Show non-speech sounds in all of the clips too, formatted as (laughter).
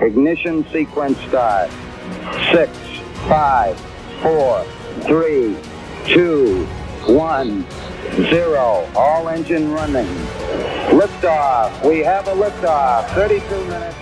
Ignition sequence start. Six, five, four, three, two, one, zero. All engine running. Liftoff. We have a liftoff. 32 minutes.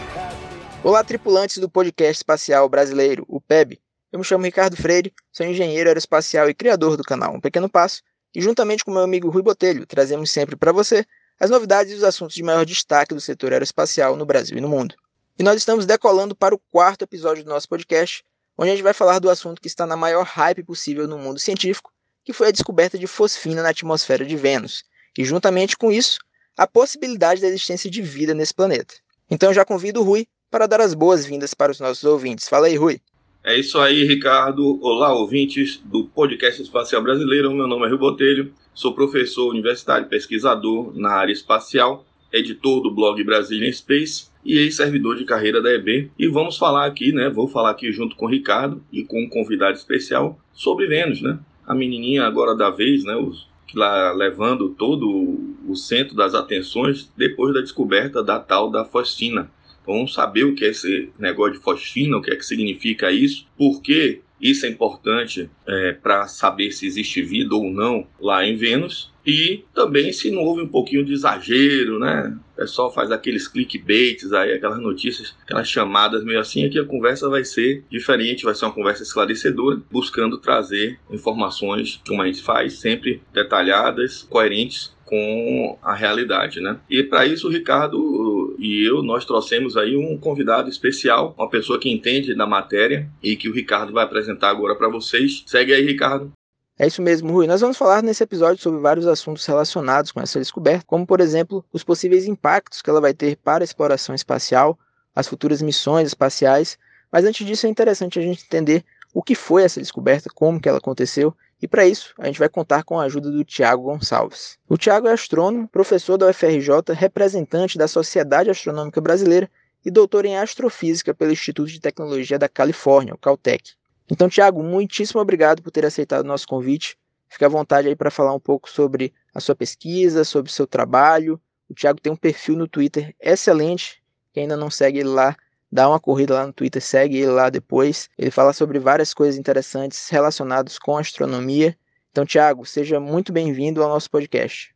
Olá, tripulantes do podcast espacial brasileiro, o PEB. Eu me chamo Ricardo Freire, sou engenheiro aeroespacial e criador do canal Um Pequeno Passo, e juntamente com meu amigo Rui Botelho, trazemos sempre para você as novidades e os assuntos de maior destaque do setor aeroespacial no Brasil e no mundo. E nós estamos decolando para o quarto episódio do nosso podcast, onde a gente vai falar do assunto que está na maior hype possível no mundo científico, que foi a descoberta de fosfina na atmosfera de Vênus, e juntamente com isso, a possibilidade da existência de vida nesse planeta. Então já convido o Rui para dar as boas-vindas para os nossos ouvintes. Fala aí, Rui. É isso aí, Ricardo. Olá, ouvintes do Podcast Espacial Brasileiro. Meu nome é Rio Botelho, sou professor universitário, pesquisador na área espacial, editor do blog Brazilian Space e ex-servidor de carreira da EB. E vamos falar aqui, né? Vou falar aqui junto com o Ricardo e com um convidado especial sobre Vênus, né? A menininha agora da vez, né? Os, lá levando todo o centro das atenções depois da descoberta da tal da fosfina. Então, vamos saber o que é esse negócio de fosfina, o que é que significa isso, por que isso é importante é, para saber se existe vida ou não lá em Vênus. E também se não houve um pouquinho de exagero, né? O pessoal faz aqueles clickbaits aí, aquelas notícias, aquelas chamadas meio assim. Aqui a conversa vai ser diferente, vai ser uma conversa esclarecedora, buscando trazer informações, como a gente faz, sempre detalhadas, coerentes com a realidade, né? E para isso o Ricardo e eu nós trouxemos aí um convidado especial, uma pessoa que entende da matéria e que o Ricardo vai apresentar agora para vocês. Segue aí, Ricardo. É isso mesmo, Rui. Nós vamos falar nesse episódio sobre vários assuntos relacionados com essa descoberta, como, por exemplo, os possíveis impactos que ela vai ter para a exploração espacial, as futuras missões espaciais. Mas antes disso, é interessante a gente entender o que foi essa descoberta, como que ela aconteceu e para isso, a gente vai contar com a ajuda do Tiago Gonçalves. O Tiago é astrônomo, professor da UFRJ, representante da Sociedade Astronômica Brasileira e doutor em astrofísica pelo Instituto de Tecnologia da Califórnia, o Caltech. Então, Tiago, muitíssimo obrigado por ter aceitado o nosso convite. Fique à vontade aí para falar um pouco sobre a sua pesquisa, sobre o seu trabalho. O Tiago tem um perfil no Twitter excelente. Quem ainda não segue ele lá, dá uma corrida lá no Twitter, segue ele lá depois. Ele fala sobre várias coisas interessantes relacionadas com astronomia. Então, Tiago, seja muito bem-vindo ao nosso podcast.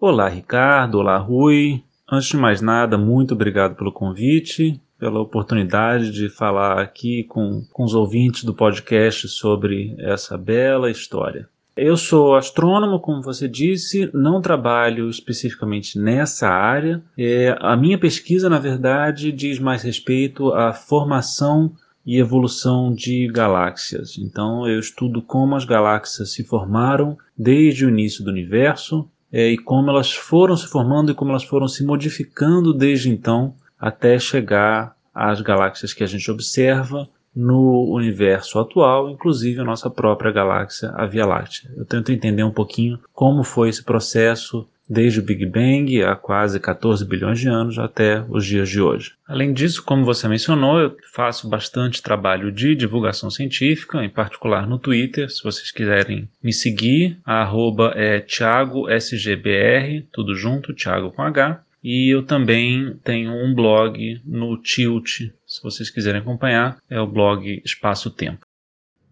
Olá, Ricardo. Olá, Rui. Antes de mais nada, muito obrigado pelo convite, pela oportunidade de falar aqui com, com os ouvintes do podcast sobre essa bela história. Eu sou astrônomo, como você disse, não trabalho especificamente nessa área. É, a minha pesquisa, na verdade, diz mais respeito à formação e evolução de galáxias. Então, eu estudo como as galáxias se formaram desde o início do universo é, e como elas foram se formando e como elas foram se modificando desde então até chegar às galáxias que a gente observa no universo atual, inclusive a nossa própria galáxia, a Via Láctea. Eu tento entender um pouquinho como foi esse processo desde o Big Bang há quase 14 bilhões de anos até os dias de hoje. Além disso, como você mencionou, eu faço bastante trabalho de divulgação científica, em particular no Twitter. Se vocês quiserem me seguir, a arroba é thiagosgbr, tudo junto, Thiago com H. E eu também tenho um blog no Tilt, se vocês quiserem acompanhar, é o blog Espaço Tempo.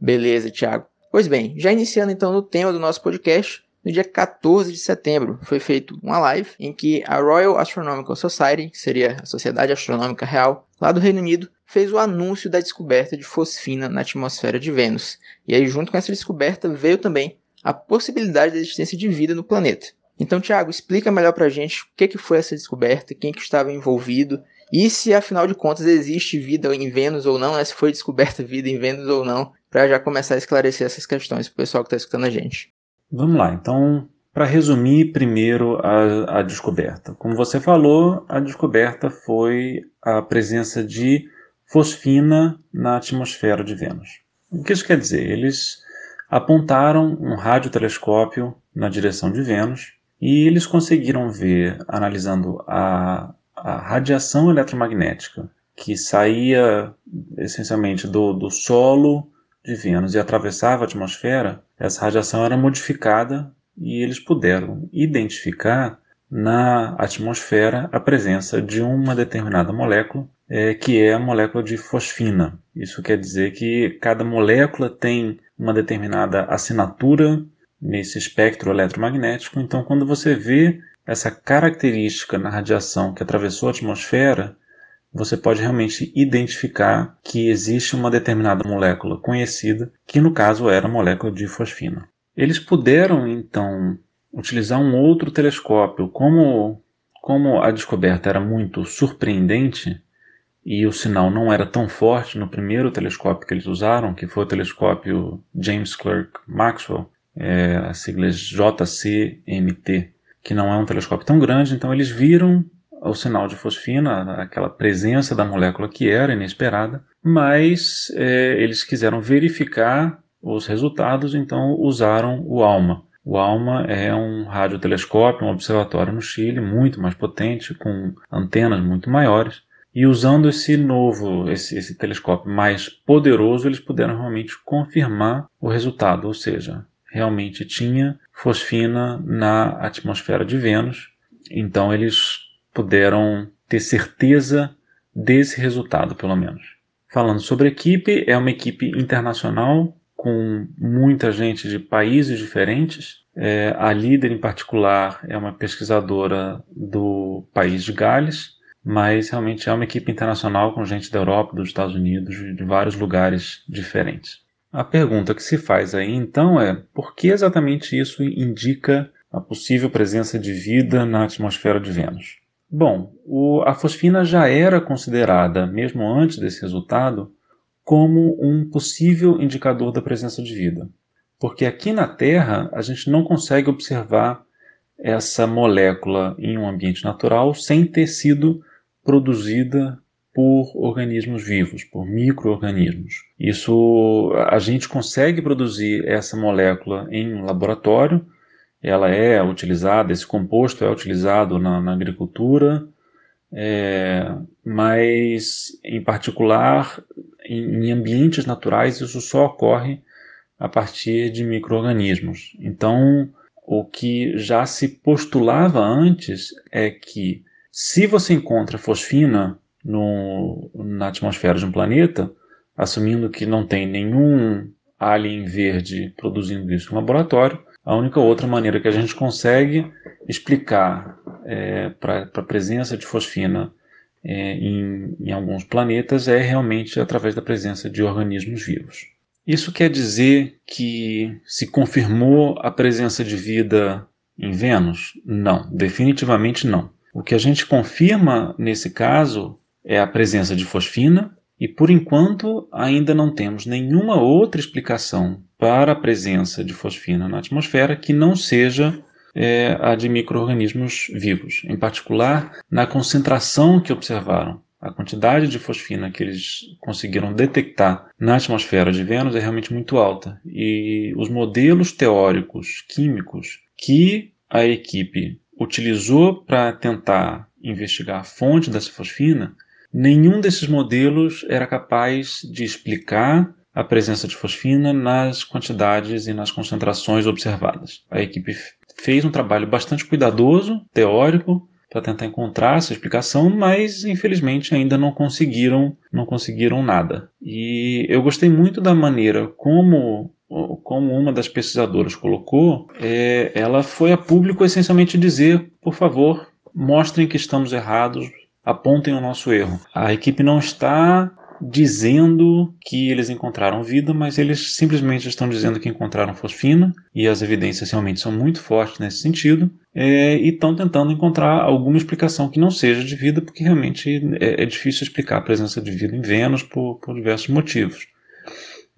Beleza, Thiago. Pois bem, já iniciando então no tema do nosso podcast, no dia 14 de setembro foi feita uma live em que a Royal Astronomical Society, que seria a Sociedade Astronômica Real, lá do Reino Unido, fez o anúncio da descoberta de fosfina na atmosfera de Vênus. E aí, junto com essa descoberta, veio também a possibilidade da existência de vida no planeta. Então, Tiago, explica melhor para a gente o que, que foi essa descoberta, quem que estava envolvido e se, afinal de contas, existe vida em Vênus ou não, né? se foi descoberta vida em Vênus ou não, para já começar a esclarecer essas questões para o pessoal que está escutando a gente. Vamos lá, então, para resumir primeiro a, a descoberta. Como você falou, a descoberta foi a presença de fosfina na atmosfera de Vênus. O que isso quer dizer? Eles apontaram um radiotelescópio na direção de Vênus e eles conseguiram ver, analisando a, a radiação eletromagnética que saía essencialmente do, do solo de Vênus e atravessava a atmosfera, essa radiação era modificada e eles puderam identificar na atmosfera a presença de uma determinada molécula, é, que é a molécula de fosfina. Isso quer dizer que cada molécula tem uma determinada assinatura nesse espectro eletromagnético. Então, quando você vê essa característica na radiação que atravessou a atmosfera, você pode realmente identificar que existe uma determinada molécula conhecida, que no caso era a molécula de fosfina. Eles puderam então utilizar um outro telescópio, como como a descoberta era muito surpreendente e o sinal não era tão forte no primeiro telescópio que eles usaram, que foi o telescópio James Clerk Maxwell, é, a sigla é JCMT, que não é um telescópio tão grande, então eles viram o sinal de fosfina, aquela presença da molécula que era inesperada, mas é, eles quiseram verificar os resultados, então usaram o ALMA. O ALMA é um radiotelescópio, um observatório no Chile, muito mais potente, com antenas muito maiores. E usando esse novo, esse, esse telescópio mais poderoso, eles puderam realmente confirmar o resultado, ou seja, realmente tinha fosfina na atmosfera de Vênus. Então eles puderam ter certeza desse resultado, pelo menos. Falando sobre equipe, é uma equipe internacional com muita gente de países diferentes. É, a líder, em particular, é uma pesquisadora do país de Gales, mas realmente é uma equipe internacional com gente da Europa, dos Estados Unidos, de vários lugares diferentes. A pergunta que se faz aí então é por que exatamente isso indica a possível presença de vida na atmosfera de Vênus? Bom, o, a fosfina já era considerada, mesmo antes desse resultado, como um possível indicador da presença de vida. Porque aqui na Terra a gente não consegue observar essa molécula em um ambiente natural sem ter sido produzida por organismos vivos, por microorganismos. Isso a gente consegue produzir essa molécula em um laboratório. Ela é utilizada, esse composto é utilizado na, na agricultura, é, mas em particular em, em ambientes naturais isso só ocorre a partir de microorganismos. Então, o que já se postulava antes é que se você encontra fosfina no, na atmosfera de um planeta, assumindo que não tem nenhum alien verde produzindo isso no laboratório, a única outra maneira que a gente consegue explicar é, para a presença de fosfina é, em, em alguns planetas é realmente através da presença de organismos vivos. Isso quer dizer que se confirmou a presença de vida em Vênus? Não, definitivamente não. O que a gente confirma nesse caso é a presença de fosfina, e por enquanto ainda não temos nenhuma outra explicação para a presença de fosfina na atmosfera que não seja é, a de micro-organismos vivos, em particular na concentração que observaram. A quantidade de fosfina que eles conseguiram detectar na atmosfera de Vênus é realmente muito alta. E os modelos teóricos químicos que a equipe utilizou para tentar investigar a fonte dessa fosfina Nenhum desses modelos era capaz de explicar a presença de fosfina nas quantidades e nas concentrações observadas. A equipe fez um trabalho bastante cuidadoso, teórico, para tentar encontrar essa explicação, mas infelizmente ainda não conseguiram, não conseguiram nada. E eu gostei muito da maneira como como uma das pesquisadoras colocou, é, ela foi a público essencialmente dizer, por favor, mostrem que estamos errados, apontem o nosso erro. A equipe não está dizendo que eles encontraram vida, mas eles simplesmente estão dizendo que encontraram fosfina, e as evidências realmente são muito fortes nesse sentido, é, e estão tentando encontrar alguma explicação que não seja de vida, porque realmente é, é difícil explicar a presença de vida em Vênus por, por diversos motivos.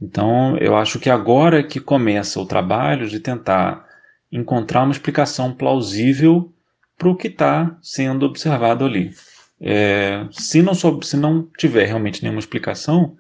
Então, eu acho que agora é que começa o trabalho de tentar encontrar uma explicação plausível para o que está sendo observado ali. É, se, não se não tiver realmente nenhuma explicação,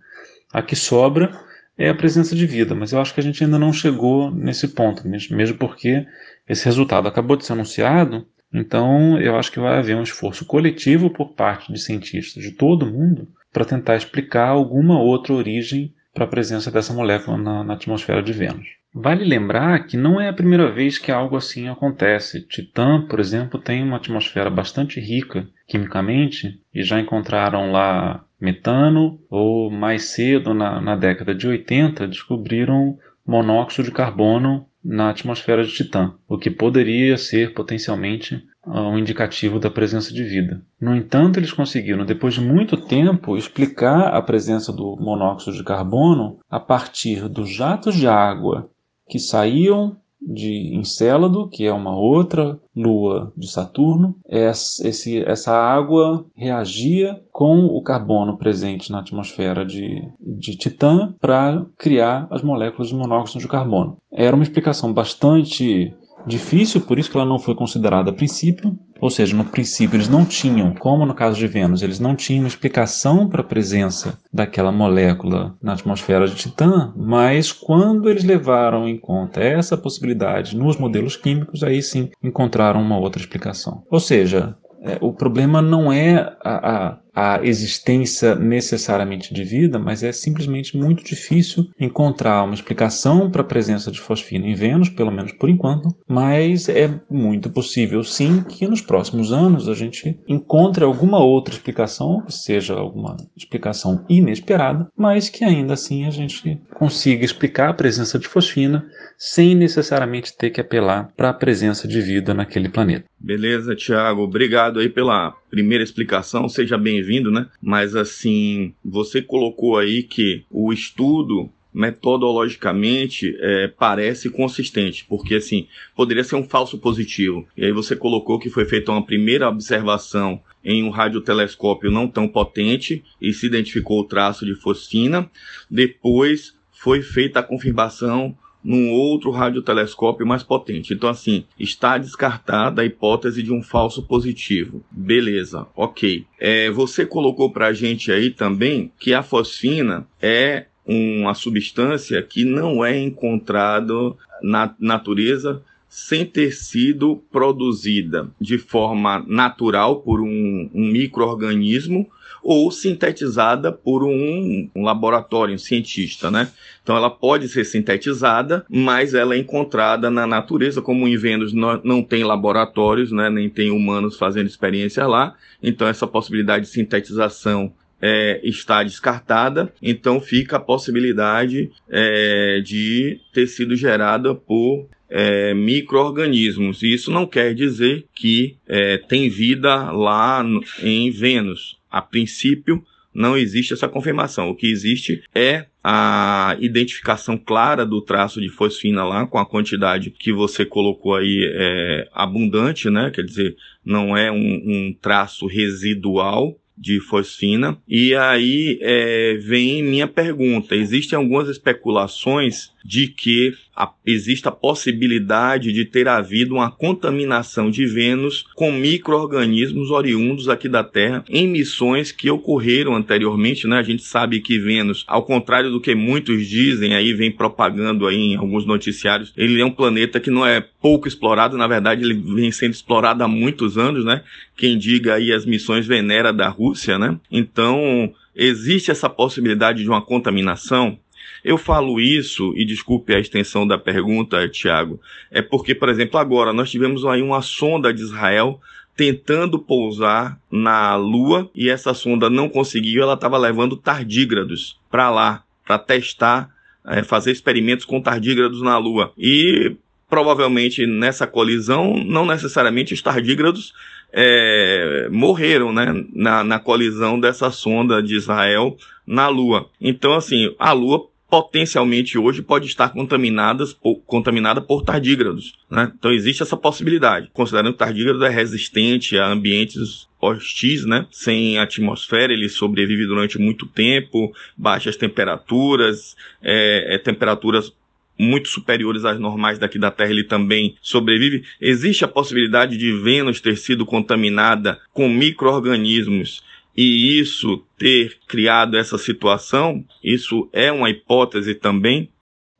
a que sobra é a presença de vida, mas eu acho que a gente ainda não chegou nesse ponto, mesmo porque esse resultado acabou de ser anunciado, então eu acho que vai haver um esforço coletivo por parte de cientistas de todo mundo para tentar explicar alguma outra origem para a presença dessa molécula na, na atmosfera de Vênus. Vale lembrar que não é a primeira vez que algo assim acontece. Titã, por exemplo, tem uma atmosfera bastante rica quimicamente e já encontraram lá metano, ou mais cedo, na, na década de 80, descobriram monóxido de carbono na atmosfera de Titã, o que poderia ser potencialmente ah, um indicativo da presença de vida. No entanto, eles conseguiram, depois de muito tempo, explicar a presença do monóxido de carbono a partir dos jatos de água que saíam de Encélado, que é uma outra lua de Saturno. Esse, essa água reagia com o carbono presente na atmosfera de, de Titã para criar as moléculas de monóxido de carbono. Era uma explicação bastante difícil, por isso que ela não foi considerada a princípio. Ou seja, no princípio eles não tinham, como no caso de Vênus, eles não tinham explicação para a presença daquela molécula na atmosfera de Titã, mas quando eles levaram em conta essa possibilidade nos modelos químicos, aí sim encontraram uma outra explicação. Ou seja, é, o problema não é a, a, a, existência necessariamente de vida, mas é simplesmente muito difícil encontrar uma explicação para a presença de fosfina em Vênus, pelo menos por enquanto, mas é muito possível sim que nos próximos anos a gente encontre alguma outra explicação, seja alguma explicação inesperada, mas que ainda assim a gente consiga explicar a presença de fosfina sem necessariamente ter que apelar para a presença de vida naquele planeta. Beleza, Tiago. Obrigado aí pela primeira explicação. Seja bem-vindo, né? Mas assim, você colocou aí que o estudo metodologicamente é, parece consistente, porque assim, poderia ser um falso positivo. E aí você colocou que foi feita uma primeira observação em um radiotelescópio não tão potente e se identificou o traço de fosfina. Depois foi feita a confirmação num outro radiotelescópio mais potente. Então, assim, está descartada a hipótese de um falso positivo. Beleza, ok. É, você colocou para a gente aí também que a fosfina é uma substância que não é encontrada na natureza sem ter sido produzida de forma natural por um, um microorganismo ou sintetizada por um, um laboratório, um cientista, né? Então ela pode ser sintetizada, mas ela é encontrada na natureza, como em Vênus não, não tem laboratórios, né? Nem tem humanos fazendo experiência lá. Então essa possibilidade de sintetização é, está descartada, então fica a possibilidade é, de ter sido gerada por é, micro-organismos. Isso não quer dizer que é, tem vida lá em Vênus a princípio, não existe essa confirmação. O que existe é a identificação clara do traço de fosfina lá, com a quantidade que você colocou aí é, abundante, né? Quer dizer, não é um, um traço residual de fosfina. E aí é, vem minha pergunta: existem algumas especulações de que a, existe a possibilidade de ter havido uma contaminação de Vênus com micro-organismos oriundos aqui da Terra em missões que ocorreram anteriormente, né? A gente sabe que Vênus, ao contrário do que muitos dizem, aí vem propagando aí em alguns noticiários, ele é um planeta que não é pouco explorado, na verdade ele vem sendo explorado há muitos anos, né? Quem diga aí as missões Venera da Rússia, né? Então, existe essa possibilidade de uma contaminação eu falo isso, e desculpe a extensão da pergunta, Tiago, é porque, por exemplo, agora nós tivemos aí uma sonda de Israel tentando pousar na Lua e essa sonda não conseguiu, ela estava levando tardígrados para lá, para testar, é, fazer experimentos com tardígrados na Lua. E provavelmente nessa colisão, não necessariamente os tardígrados é, morreram né, na, na colisão dessa sonda de Israel na Lua. Então, assim, a Lua potencialmente hoje pode estar contaminadas por, contaminada por tardígrados. Né? Então existe essa possibilidade. Considerando que o tardígrado é resistente a ambientes hostis, né? Sem atmosfera, ele sobrevive durante muito tempo, baixas temperaturas, é, é, temperaturas muito superiores às normais daqui da Terra, ele também sobrevive. Existe a possibilidade de Vênus ter sido contaminada com micro-organismos e isso ter criado essa situação, isso é uma hipótese também?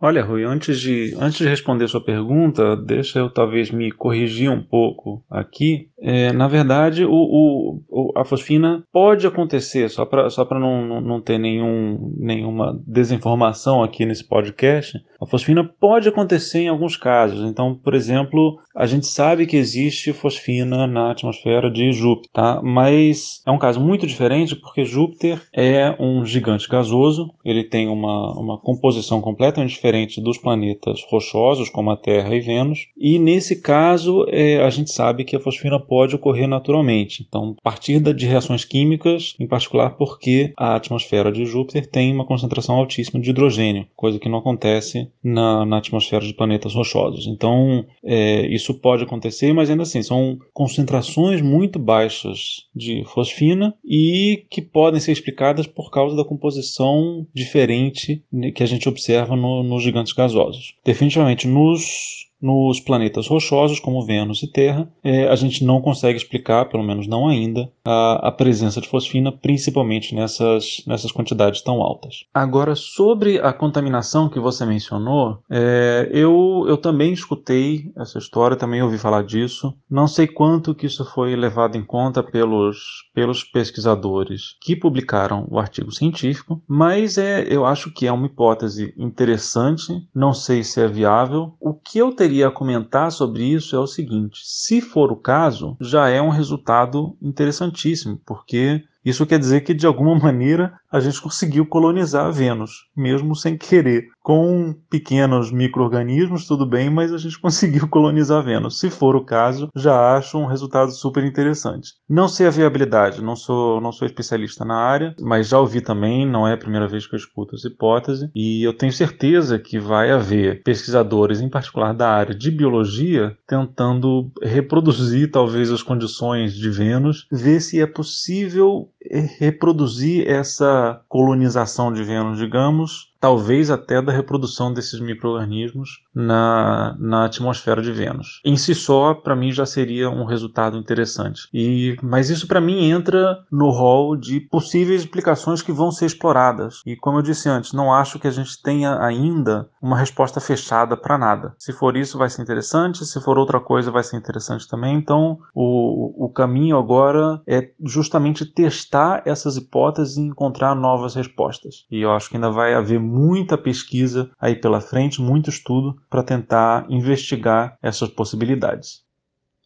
Olha, Rui, antes de, antes de responder sua pergunta, deixa eu talvez me corrigir um pouco aqui. É, na verdade, o, o, a fosfina pode acontecer, só para só não, não ter nenhum, nenhuma desinformação aqui nesse podcast, a fosfina pode acontecer em alguns casos. Então, por exemplo, a gente sabe que existe fosfina na atmosfera de Júpiter, tá? mas é um caso muito diferente porque Júpiter é um gigante gasoso, ele tem uma, uma composição completamente diferente dos planetas rochosos, como a Terra e Vênus, e nesse caso é, a gente sabe que a fosfina pode ocorrer naturalmente. Então, a partir de reações químicas, em particular porque a atmosfera de Júpiter tem uma concentração altíssima de hidrogênio, coisa que não acontece na, na atmosfera de planetas rochosos. Então, é, isso pode acontecer, mas ainda assim, são concentrações muito baixas de fosfina e que podem ser explicadas por causa da composição diferente que a gente observa no, gigantes gasosos. Definitivamente, nos nos planetas rochosos, como Vênus e Terra, é, a gente não consegue explicar, pelo menos não ainda, a, a, presença de fosfina, principalmente nessas, nessas quantidades tão altas. Agora, sobre a contaminação que você mencionou, é, eu, eu também escutei essa história, também ouvi falar disso. Não sei quanto que isso foi levado em conta pelos, pelos pesquisadores que publicaram o artigo científico, mas é, eu acho que é uma hipótese interessante, não sei se é viável. O que eu teria teria a comentar sobre isso é o seguinte: se for o caso, já é um resultado interessantíssimo, porque isso quer dizer que de alguma (laughs) maneira a gente conseguiu colonizar Vênus, mesmo sem querer. Com pequenos micro-organismos, tudo bem, mas a gente (laughs) conseguiu colonizar Vênus. Se for o caso, já acho um resultado super interessante. Não sei a viabilidade, não sou, não sou especialista na área, mas já ouvi também, não é a primeira vez que eu escuto essa hipótese, e eu tenho certeza que vai haver pesquisadores, em particular da área de biologia, tentando reproduzir talvez as condições de Vênus, ver se é possível reproduzir essa colonização de Vênus, digamos, talvez até da reprodução desses micro-organismos na, na atmosfera de Vênus. Em si só, para mim, já seria um resultado interessante. E, mas isso, para mim, entra no rol de possíveis explicações que vão ser exploradas. E, como eu disse antes, não acho que a gente tenha ainda uma resposta fechada para nada. Se for isso, vai ser interessante. Se for outra coisa, vai ser interessante também. Então, o, o caminho agora é justamente testar essas hipóteses e encontrar novas respostas. E eu acho que ainda vai haver muita pesquisa aí pela frente, muito estudo para tentar investigar essas possibilidades.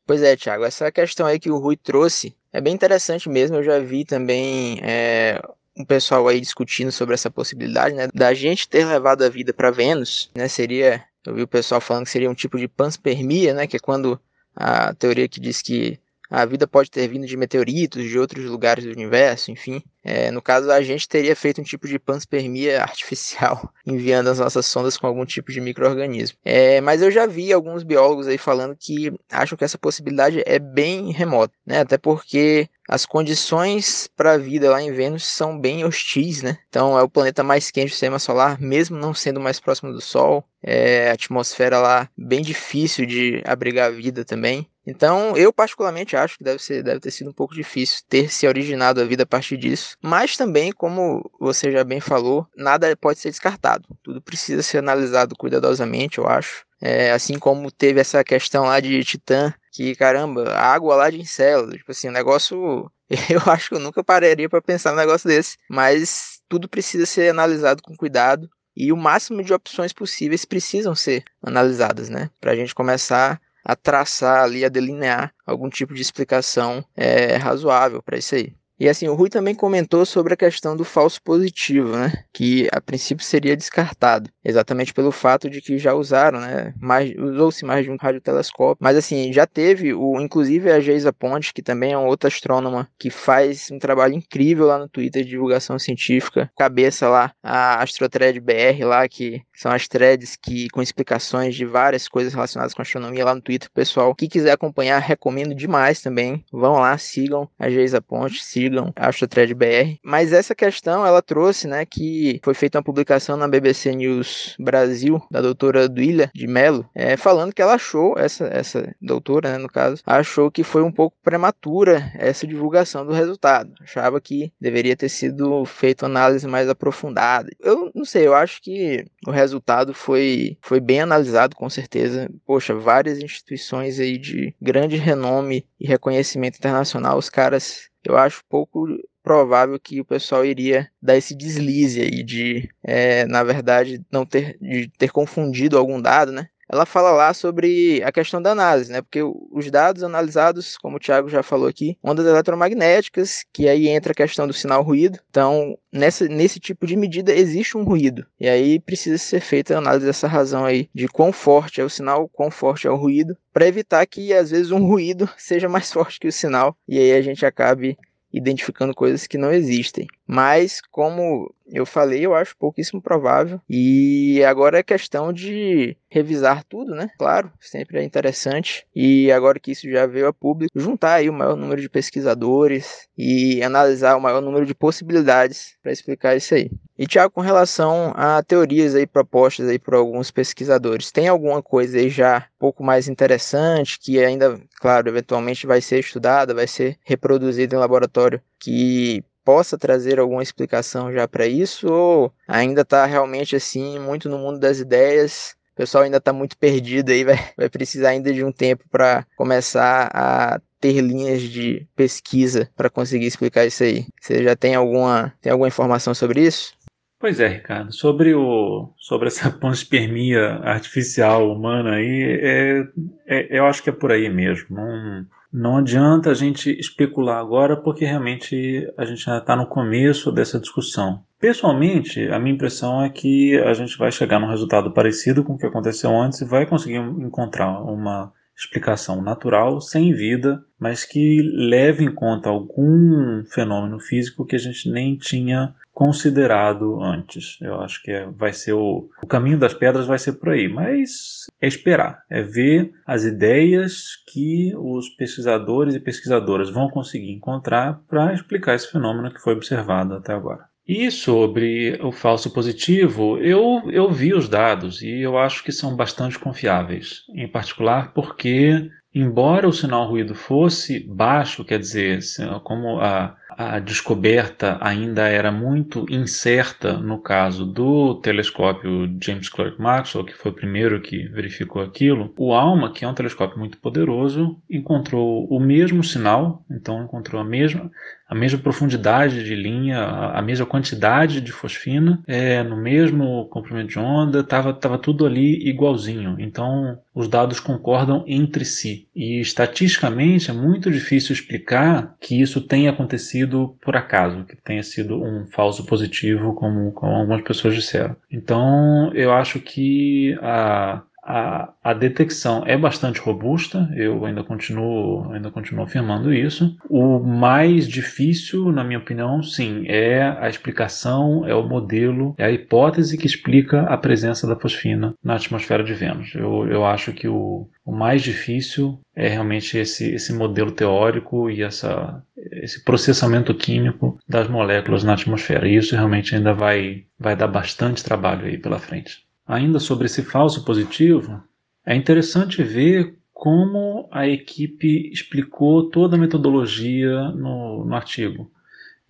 Pois é, Thiago, essa questão aí que o Rui trouxe é bem interessante mesmo. Eu já vi também é, um pessoal aí discutindo sobre essa possibilidade, né, da gente ter levado a vida para Vênus, né? Seria, eu vi o pessoal falando que seria um tipo de panspermia, né, que é quando a teoria que diz que a vida pode ter vindo de meteoritos, de outros lugares do universo, enfim. É, no caso, a gente teria feito um tipo de panspermia (laughs) artificial, enviando as nossas sondas com algum tipo de microorganismo. É, mas eu já vi alguns biólogos aí falando que acham que essa possibilidade é bem remota, né? Até porque as condições para a vida lá em Vênus são bem hostis, né? Então é o planeta mais quente do sistema solar, mesmo não sendo mais próximo do Sol. É a atmosfera lá bem difícil de abrigar a vida também. Então, eu particularmente acho que deve, ser, deve ter sido um pouco difícil ter se originado a vida a partir disso. Mas também, como você já bem falou, nada pode ser descartado. Tudo precisa ser analisado cuidadosamente, eu acho. É, assim como teve essa questão lá de Titã, que caramba, água lá de Encélado, tipo assim, um negócio. (laughs) Eu acho que eu nunca pararia para pensar num negócio desse. Mas tudo precisa ser analisado com cuidado e o máximo de opções possíveis precisam ser analisadas, né? Para a gente começar a traçar ali, a delinear algum tipo de explicação é, razoável para isso aí. E assim, o Rui também comentou sobre a questão do falso positivo, né? Que a princípio seria descartado, exatamente pelo fato de que já usaram, né? Mais, usou-se mais de um radiotelescópio. Mas assim, já teve, o, inclusive a Geisa Ponte, que também é uma outra astrônoma, que faz um trabalho incrível lá no Twitter de divulgação científica. Cabeça lá, a Astrotred BR lá, que são as threads que com explicações de várias coisas relacionadas com astronomia lá no Twitter. Pessoal, que quiser acompanhar, recomendo demais também. Vão lá, sigam a Geisa Ponte, sigam sigam AstroThread BR. Mas essa questão ela trouxe, né, que foi feita uma publicação na BBC News Brasil da doutora Duília de Mello, é, falando que ela achou essa essa doutora, né, no caso, achou que foi um pouco prematura essa divulgação do resultado. Achava que deveria ter sido feita análise mais aprofundada. Eu não sei, eu acho que o resultado foi foi bem analisado com certeza. Poxa, várias instituições aí de grande renome e reconhecimento internacional, os caras, eu acho pouco provável que o pessoal iria dar esse deslize aí de, é, na verdade, não ter, de ter confundido algum dado, né? Ela fala lá sobre a questão da análise, né? Porque os dados analisados, como o Thiago já falou aqui, ondas eletromagnéticas, que aí entra a questão do sinal ruído. Então, nessa, nesse tipo de medida existe um ruído. E aí precisa ser feita a análise dessa razão aí de quão forte é o sinal, quão forte é o ruído, para evitar que às vezes um ruído (laughs) seja mais forte que o sinal e aí a gente acabe identificando coisas que não existem. Mas, como eu falei, eu acho pouquíssimo provável. E agora é questão de revisar tudo, né? Claro, sempre é interessante. E agora que isso já veio a público, juntar aí o maior número de pesquisadores e analisar o maior número de possibilidades para explicar isso aí. E Tiago, com relação a teorias aí propostas aí por alguns pesquisadores, tem alguma coisa aí já um pouco mais interessante que ainda, claro, eventualmente vai ser estudada, vai ser reproduzida em laboratório que possa trazer alguma explicação já para isso ou ainda está realmente assim muito no mundo das ideias o pessoal ainda está muito perdido aí, (laughs) vai, vai precisar ainda de um tempo para começar a ter linhas de pesquisa para conseguir explicar isso aí. Você já tem alguma, tem alguma informação sobre isso? Pois é, Ricardo. Sobre, o, sobre essa (laughs) panspermia artificial humana aí, é, é, eu acho que é por aí mesmo. Não, não adianta a gente especular agora, porque realmente a gente já está no começo dessa discussão. Pessoalmente, a minha impressão é que a gente vai chegar num resultado parecido com o que aconteceu antes e vai conseguir encontrar uma explicação natural, sem vida, mas que leve em conta algum fenômeno físico que a gente nem tinha considerado antes. Eu acho que é, vai ser o, o caminho das pedras vai ser por aí, mas é esperar, é ver as ideias que os pesquisadores e pesquisadoras vão conseguir encontrar para explicar esse fenômeno que foi observado até agora. E sobre o falso positivo, eu, eu vi os dados e eu acho que são bastante confiáveis, em particular porque, embora o sinal ruído fosse baixo, quer dizer, como a a descoberta ainda era muito incerta no caso do telescópio James Clerk Maxwell, que foi o primeiro que verificou aquilo, o ALMA, que é um telescópio muito poderoso, encontrou o mesmo sinal, então encontrou a mesma, a mesma profundidade de linha, a mesma quantidade de fosfina, é, no mesmo comprimento de onda, estava tava tudo ali igualzinho. Então os dados concordam entre si. E estatisticamente é muito difícil explicar que isso tenha acontecido por acaso, que tenha sido um falso positivo, como, como algumas pessoas disseram. Então eu acho que a a, a detecção é bastante robusta, eu ainda continuo, ainda continuo afirmando isso. O mais difícil, na minha opinião, sim, é a explicação, é o modelo, é a hipótese que explica a presença da fosfina na atmosfera de Vênus. Eu, eu acho que o, o mais difícil é realmente esse, esse modelo teórico e essa, esse processamento químico das moléculas na atmosfera. E isso realmente ainda vai, vai dar bastante trabalho aí pela frente. Ainda sobre esse falso positivo, é interessante ver como a equipe explicou toda a metodologia no, no artigo.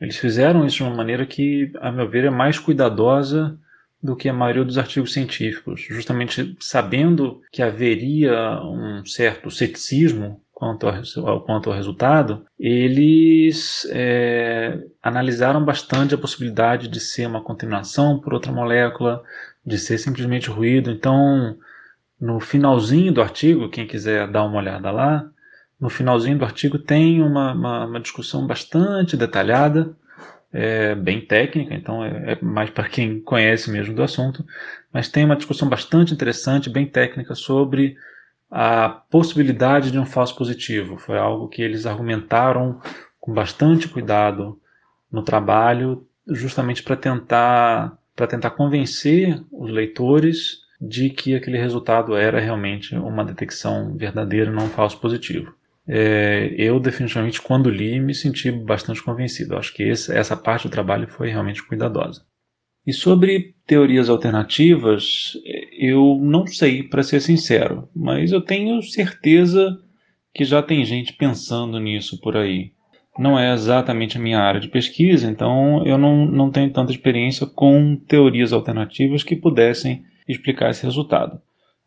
Eles fizeram isso de uma maneira que, a meu ver, é mais cuidadosa do que a maioria dos artigos científicos, justamente sabendo que haveria um certo ceticismo quanto ao, quanto ao resultado, eles é, analisaram bastante a possibilidade de ser uma contaminação por outra molécula, de ser simplesmente ruído. Então, no finalzinho do artigo, quem quiser dar uma olhada lá, no finalzinho do artigo tem uma, uma, uma discussão bastante detalhada, é, bem técnica, então é, é mais para quem conhece mesmo do assunto, mas tem uma discussão bastante interessante, bem técnica, sobre a possibilidade de um falso positivo. Foi algo que eles argumentaram com bastante cuidado no trabalho, justamente para tentar para tentar convencer os leitores de que aquele resultado era realmente uma detecção verdadeira, não um falso positivo. é, eu definitivamente, quando li, me senti bastante convencido. Acho que esse, essa parte do trabalho foi realmente cuidadosa. E sobre teorias alternativas, eu não sei, para ser sincero, mas eu tenho certeza que já tem gente pensando nisso por aí. Não é exatamente a minha área de pesquisa, então eu não, não tenho tanta experiência com teorias alternativas que pudessem explicar esse resultado.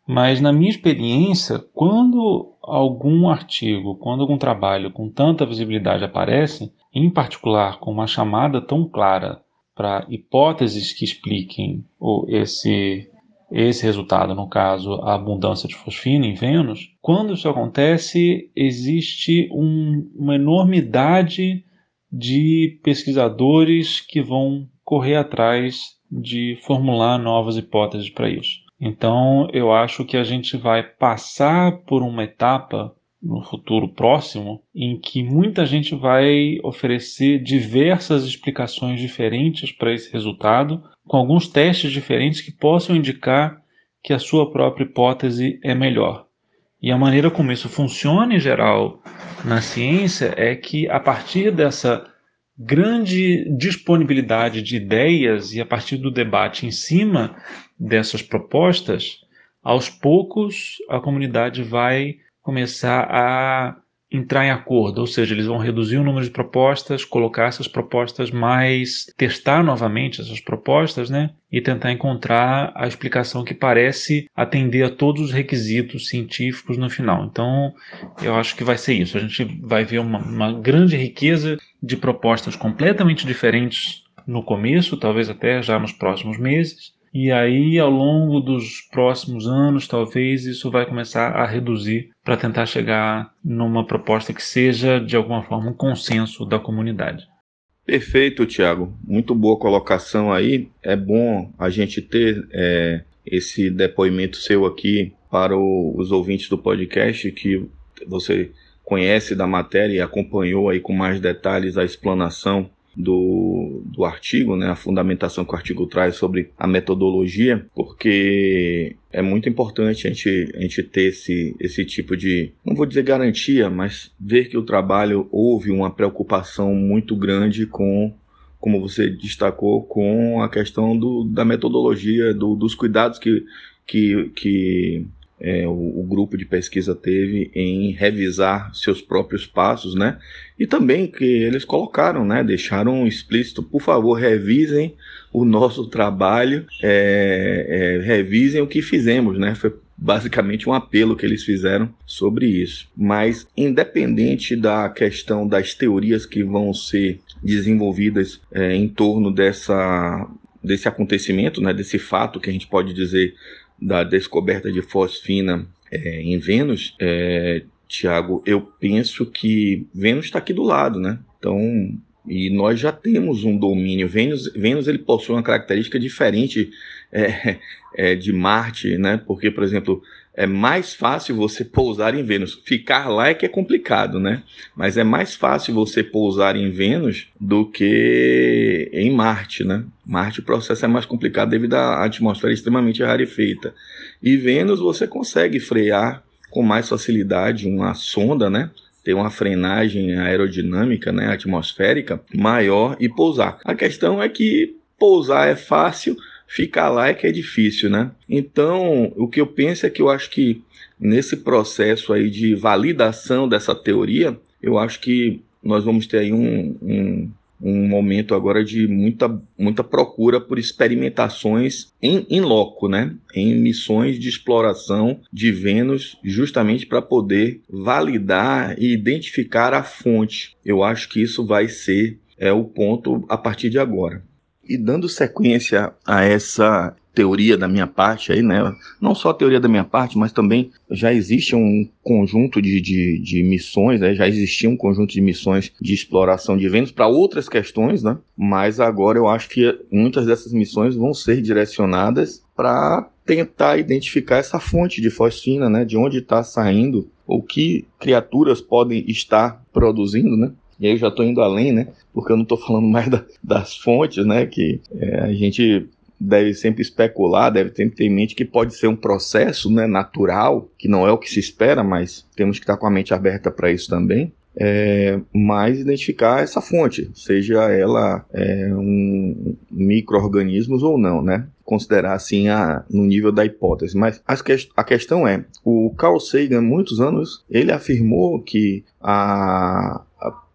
Mas na minha experiência, quando algum artigo, quando algum trabalho com tanta visibilidade aparece, em particular com uma chamada tão clara para hipóteses que expliquem esse, esse resultado, no caso, a abundância de fosfina em Vênus, quando isso acontece, existe um, uma enormidade de pesquisadores que vão correr atrás de formular novas hipóteses para isso. Então, eu acho que a gente vai passar por uma etapa no futuro próximo em que muita gente vai oferecer diversas explicações diferentes para esse resultado, com alguns testes diferentes que possam indicar que a sua própria hipótese é melhor. E a maneira como isso funciona em geral na ciência é que a partir dessa grande disponibilidade de ideias e a partir do debate em cima dessas propostas, aos poucos a comunidade vai começar a entrar em acordo, ou seja, eles vão reduzir o número de propostas, colocar essas propostas mais, testar novamente essas propostas, né, e tentar encontrar a explicação que parece atender a todos os requisitos científicos no final. Então, eu acho que vai ser isso. A gente vai ver uma, uma grande riqueza de propostas completamente diferentes no começo, talvez até já nos próximos meses, e aí, ao longo dos próximos anos, talvez isso vai começar a reduzir para tentar chegar numa proposta que seja, de alguma forma, um consenso da comunidade. Perfeito, Tiago. Muito boa colocação aí. É bom a gente ter é, esse depoimento seu aqui para o, os ouvintes do podcast que você conhece da matéria e acompanhou aí com mais detalhes a explanação do, do artigo, né, a fundamentação que o artigo traz sobre a metodologia, porque é muito importante a gente, a gente ter esse, esse tipo de, não vou dizer garantia, mas ver que o trabalho houve uma preocupação muito grande com, como você destacou, com a questão do, da metodologia, do, dos cuidados que, que, que é, o, o, grupo de pesquisa teve em revisar seus próprios passos, né? E também que eles colocaram, né? Deixaram explícito, por favor, revisem o nosso trabalho, é, é, revisem o que fizemos, né? Foi basicamente um apelo que eles fizeram sobre isso. Mas, independente da questão das teorias que vão ser desenvolvidas é, em torno dessa, desse acontecimento, né, desse fato que a gente pode dizer da descoberta de fosfina é, em Vênus, é, Tiago, eu penso que Vênus está aqui do lado, né? Então, e nós já temos um domínio. Vênus, Vênus ele possui uma característica diferente é, é, de Marte, né? Porque, por exemplo, é mais fácil você pousar em Vênus. Ficar lá é que é complicado, né? Mas é mais fácil você pousar em Vênus do que em Marte, né? Marte o processo é mais complicado devido à atmosfera extremamente rarefeita. E Vênus você consegue frear com mais facilidade uma sonda, né? Ter uma frenagem aerodinâmica, né, atmosférica maior e pousar. A questão é que pousar é fácil, ficar lá é que é difícil, né? Então, o que eu penso é que eu acho que nesse processo aí de validação dessa teoria, eu acho que nós vamos ter aí um, um, um momento agora de muita, muita procura por experimentações em, em loco, né? em missões de exploração de Vênus, justamente para poder validar e identificar a fonte. Eu acho que isso vai ser é o ponto a partir de agora. E dando sequência a essa teoria da minha parte aí, né? Não só a teoria da minha parte, mas também já existe um conjunto de, de, de missões, né? Já existia um conjunto de missões de exploração de Vênus para outras questões, né? Mas agora eu acho que muitas dessas missões vão ser direcionadas para tentar identificar essa fonte de fosfina, né? De onde está saindo ou que criaturas podem estar produzindo, né? E aí eu já estou indo além, né? Porque eu não estou falando (laughs) mais da, das fontes, né? Que é, a gente deve sempre especular, deve sempre ter em mente que pode ser um processo né, natural, que não é o que se espera, mas temos que estar com a mente aberta para isso também. É, mas identificar essa fonte, seja ela é, um microorganismos ou não, né? Considerar assim a, no nível da hipótese. Mas a, a questão é, o Carl Sagan, muitos anos, ele afirmou que a,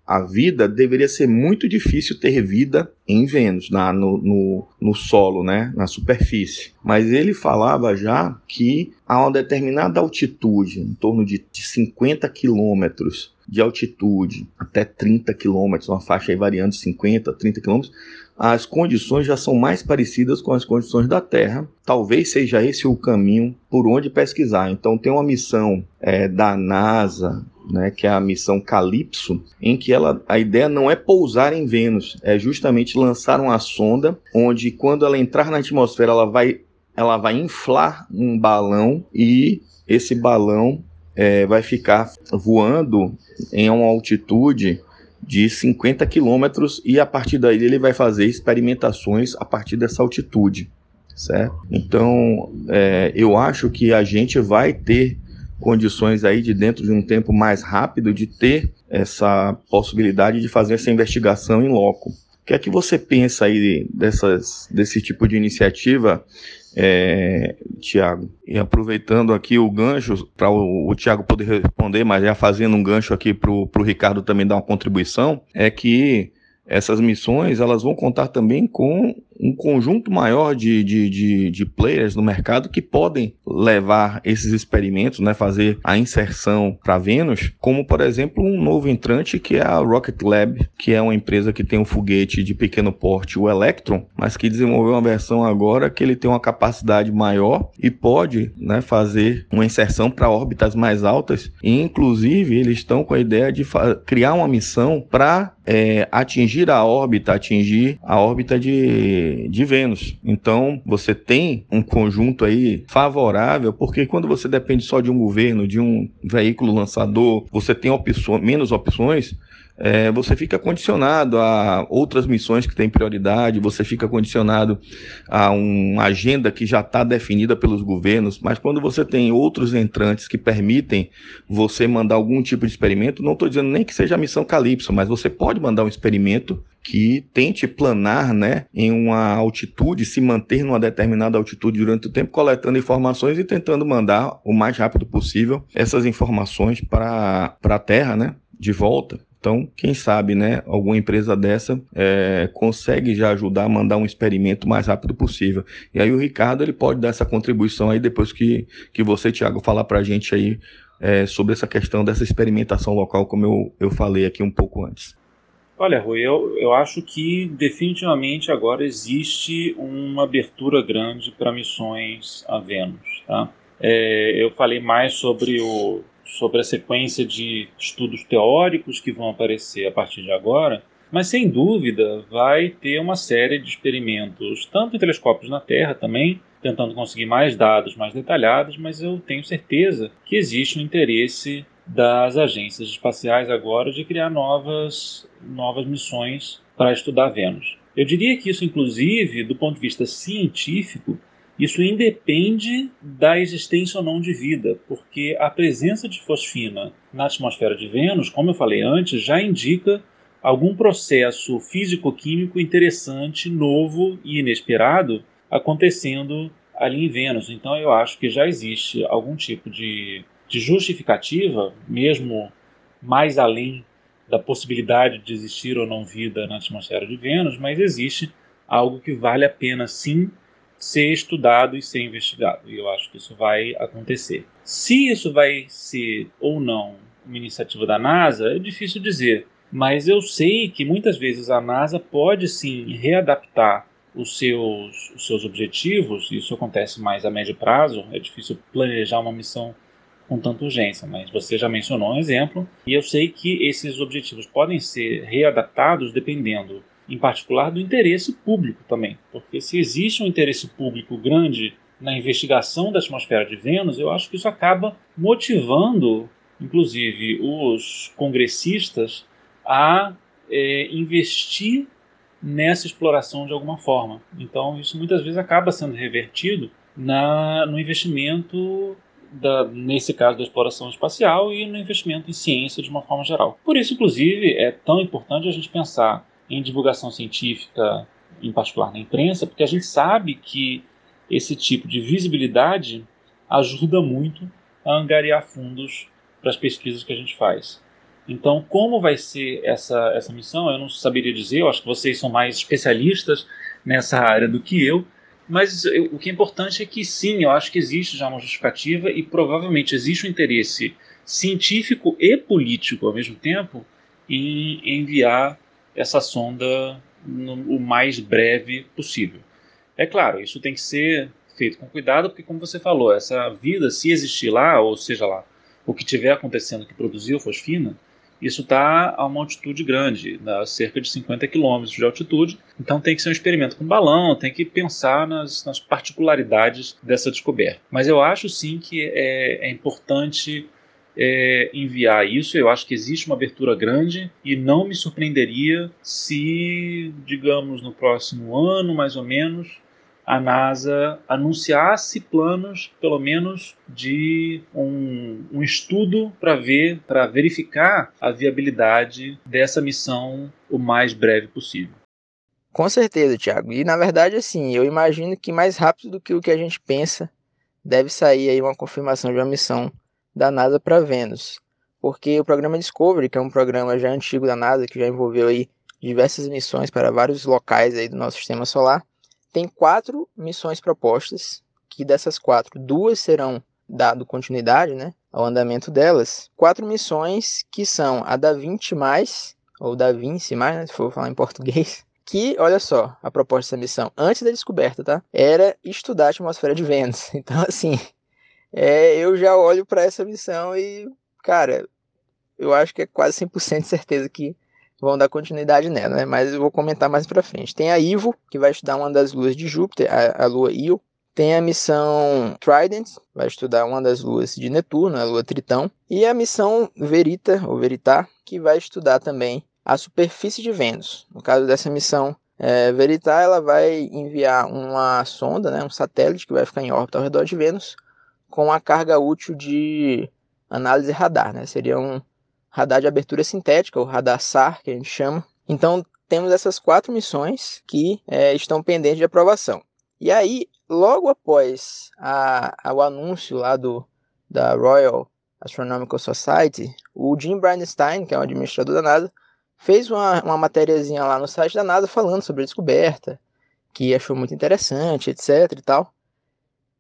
a vida deveria ser muito difícil ter vida em Vênus, na, no, no, no, solo, né, na superfície. Mas ele falava já que a uma determinada altitude, em torno de, de 50 quilômetros de altitude, até 30 quilômetros, uma faixa aí variando de 50 a 30 quilômetros, as condições já são mais parecidas com as condições da Terra. Talvez seja esse o caminho por onde pesquisar. Então, tem uma missão é, da NASA, né, que é a missão Calypso, em que ela, a ideia não é pousar em Vênus, é justamente lançar uma sonda onde, quando ela entrar na atmosfera, ela vai, ela vai inflar um balão e esse balão é, vai ficar voando em uma altitude de 50 quilômetros e a partir daí ele vai fazer experimentações a partir dessa altitude, certo? Então, é, eu acho que a gente vai ter condições aí de dentro de um tempo mais rápido de ter essa possibilidade de fazer essa investigação em loco. O que é que você pensa aí dessas, desse tipo de iniciativa é, Tiago. E aproveitando aqui o gancho, para o, o Tiago poder responder, mas já fazendo um gancho aqui para o Ricardo também dar uma contribuição, é que essas missões elas vão contar também com um conjunto maior de, de, de, de, players no mercado que podem levar esses experimentos, né, fazer a inserção para Vênus, como por exemplo um novo entrante que é a Rocket Lab, que é uma empresa que tem um foguete de pequeno porte, o Electron, mas que desenvolveu uma versão agora que ele tem uma capacidade maior e pode né, fazer uma inserção para órbitas mais altas. E, inclusive, eles estão com a ideia de criar uma missão para é, atingir a órbita, atingir a órbita de de, Vênus. Então, você tem um conjunto aí favorável, porque quando você depende só de um governo, de um veículo lançador, você tem menos opções, é, você fica condicionado a outras missões que têm prioridade, você fica condicionado a uma agenda que já está definida pelos governos, mas quando você tem outros entrantes que permitem você mandar algum tipo de experimento, não estou dizendo nem que seja a missão Calypso, mas você pode mandar um experimento que tente planar né, em uma altitude, se manter numa determinada altitude durante o tempo, coletando informações e tentando mandar o mais rápido possível essas informações para a Terra, né, de volta. Então, quem sabe, né, alguma empresa dessa é, consegue já ajudar a mandar um experimento o mais rápido possível. E aí o Ricardo ele pode dar essa contribuição aí depois que, que você, Tiago, falar para a gente aí é, sobre essa questão dessa experimentação local, como eu, eu falei aqui um pouco antes. Olha, Rui, eu, eu acho que definitivamente agora existe uma abertura grande para missões a Vênus. Tá? É, eu falei mais sobre o, sobre a sequência de estudos teóricos que vão aparecer a partir de agora, mas sem dúvida vai ter uma série de experimentos, tanto em telescópios na Terra também, tentando conseguir mais dados mais detalhados, mas eu tenho certeza que existe um interesse das agências espaciais agora de criar novas, novas missões para estudar Vênus. Eu diria que isso, inclusive, do ponto de vista científico, isso independe da existência ou não de vida, porque a presença de fosfina na atmosfera de Vênus, como eu falei antes, já indica algum processo físico-químico interessante, novo e inesperado acontecendo ali em Vênus. Então eu acho que já existe algum tipo de, de justificativa, mesmo mais além da possibilidade de existir ou não vida na atmosfera de Vênus, mas existe algo que vale a pena sim ser estudado e ser investigado. E eu acho que isso vai acontecer. Se isso vai ser ou não uma iniciativa da NASA, é difícil dizer. Mas eu sei que muitas vezes a NASA pode sim readaptar os seus, os seus objetivos, isso acontece mais a médio prazo, é difícil planejar uma missão com tanta urgência, mas você já mencionou um exemplo, e eu sei que esses objetivos podem ser readaptados dependendo em particular do interesse público também, porque se existe um interesse público grande na investigação da atmosfera de Vênus, eu acho que isso acaba motivando, inclusive, os congressistas a é, investir nessa exploração de alguma forma. Então, isso muitas vezes acaba sendo revertido na, no investimento da, nesse caso da exploração espacial e no investimento em ciência de uma forma geral. Por isso, inclusive, é tão importante a gente pensar em divulgação científica, em particular na imprensa, porque a gente sabe que esse tipo de visibilidade ajuda muito a angariar fundos para as pesquisas que a gente faz. Então, como vai ser essa, essa missão, eu não saberia dizer, eu acho que vocês são mais especialistas nessa área do que eu, mas eu, o que é importante é que sim, eu acho que existe já uma justificativa e provavelmente existe um interesse científico e político ao mesmo tempo em enviar essa sonda no, o mais breve possível. É claro, isso tem que ser feito com cuidado, porque como você falou, essa vida, se existir lá, ou seja lá, o que estiver acontecendo que produziu fosfina, isso está a uma altitude grande, a cerca de 50 quilômetros de altitude. Então tem que ser um experimento com balão, tem que pensar nas, nas particularidades dessa descoberta. Mas eu acho sim que é, é importante é, enviar isso. Eu acho que existe uma abertura grande e não me surpreenderia se, digamos, no próximo ano, mais ou menos, a NASA anunciasse planos, pelo menos, de um, um estudo para ver, para verificar a viabilidade dessa missão o mais breve possível. Com certeza, Thiago. E na verdade, assim, eu imagino que mais rápido do que o que a gente pensa, deve sair aí uma confirmação de uma missão da NASA para Vênus. Porque o programa Discovery, que é um programa já antigo da NASA, que já envolveu aí diversas missões para vários locais aí do nosso sistema solar, tem quatro missões propostas, que dessas quatro, duas serão dado continuidade né, ao andamento delas. Quatro missões que são a da 20 mais, ou da Vinci mais, né, se for falar em português, (laughs) que, olha só, a proposta dessa missão, antes da descoberta, tá? Era estudar a atmosfera de Vênus. (laughs) Então, assim, é, eu já olho para essa missão e, cara, eu acho que é quase 100% de certeza que vão dar continuidade nela, né? Mas eu vou comentar mais para frente. Tem a Ivo, que vai estudar uma das luas de Júpiter, a, a lua Io. Tem a missão Trident, vai estudar uma das luas de Netuno, a lua Tritão. E a missão Verita, ou Veritar, que vai estudar também a superfície de Vênus. No caso dessa missão é, Veritar, ela vai enviar uma sonda, né, um satélite que vai ficar em órbita ao redor de Vênus, com a carga útil de análise radar. Né? Seria um, radar de abertura sintética, o radar SAR, que a gente chama. Então, temos essas quatro missões que é, estão pendentes de aprovação. E aí, logo após a, o anúncio lá do, da Royal Astronomical Society, o Jim Bridenstine, que é o administrador da NASA, fez uma, uma matériazinha lá no site da NASA falando sobre a descoberta, que achou muito interessante, etc e tal.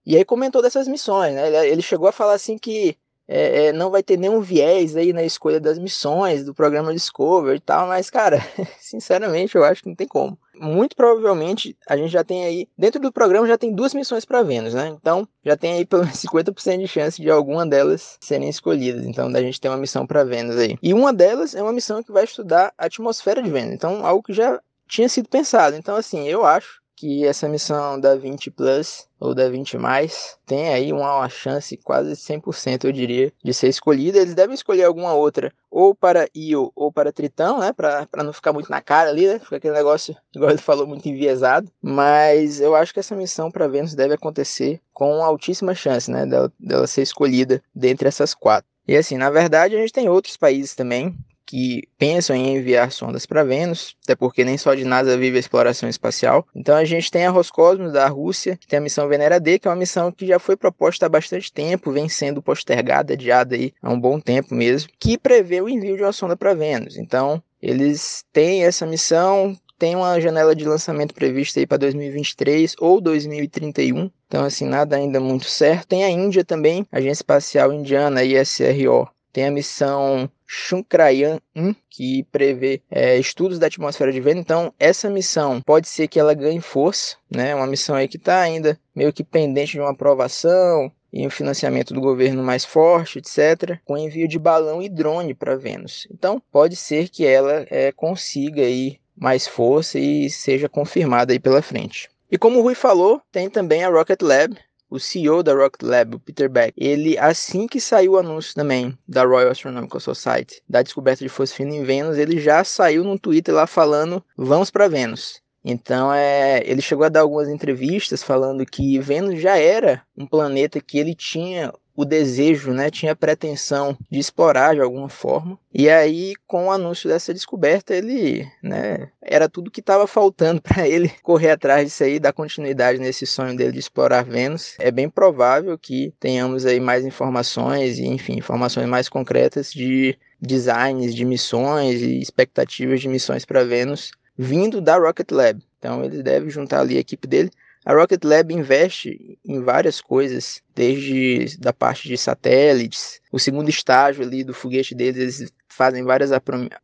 E aí comentou dessas missões, né? Ele chegou a falar assim que é, é, não vai ter nenhum viés aí na escolha das missões do programa Discovery e tal, mas, cara, (laughs) sinceramente, eu acho que não tem como. Muito provavelmente a gente já tem aí, dentro do programa já tem duas missões para Vênus, né? Então já tem aí pelo menos 50% de chance de alguma delas serem escolhidas. Então da gente ter uma missão para Vênus aí. E uma delas é uma missão que vai estudar a atmosfera de Vênus. Então algo que já tinha sido pensado. Então, assim, eu acho que essa missão da 20 Plus ou da 20 mais tem aí uma, chance quase 100%, eu diria, de ser escolhida. Eles devem escolher alguma outra, ou para Io ou para Tritão, né, para não ficar muito na cara ali, né, fica aquele negócio, (laughs) igual ele falou, muito enviesado. Mas eu acho que essa missão para Vênus deve acontecer com altíssima chance, né, dela, dela ser escolhida dentre essas quatro. E assim, na verdade, a gente tem outros países também que pensam em enviar sondas para Vênus, até porque nem só de NASA vive a exploração espacial. Então a gente tem a Roscosmos da Rússia, que tem a missão Venera D, que é uma missão que já foi proposta há bastante tempo, vem sendo postergada, adiada aí há um bom tempo mesmo, que prevê o envio de uma sonda para Vênus. Então eles têm essa missão, tem uma janela de lançamento prevista aí para 2023 ou 2031. Então, assim, nada ainda muito certo. Tem a Índia também, Agência Espacial Indiana, ISRO, tem a missão Chandrayaan 1, que prevê é, estudos da atmosfera de Vênus. Então, essa missão pode ser que ela ganhe força, né? Uma missão aí que está ainda meio que pendente de uma aprovação e um financiamento do governo mais forte, etc., com envio de balão e drone para Vênus. Então, pode ser que ela é, consiga aí mais força e seja confirmada aí pela frente. E como o Rui falou, tem também a Rocket Lab, o CEO da Rocket Lab, o Peter Beck, ele, assim que saiu o anúncio também da Royal Astronomical Society, da descoberta de fosfina em Vênus, ele já saiu no Twitter lá falando, vamos para Vênus. Então, é, ele chegou a dar algumas entrevistas falando que Vênus já era um planeta que ele tinha o desejo, né, tinha pretensão de explorar de alguma forma. E aí, com o anúncio dessa descoberta, ele, né, era tudo que estava faltando (laughs) para ele correr atrás disso aí, dar continuidade nesse sonho dele de explorar Vênus. É bem provável que tenhamos aí mais informações e, enfim, informações mais concretas de designs de missões e expectativas de missões para Vênus vindo da Rocket Lab. Então, ele deve juntar ali a equipe dele a Rocket Lab investe em várias coisas, desde da parte de satélites, o segundo estágio ali do foguete deles, eles fazem várias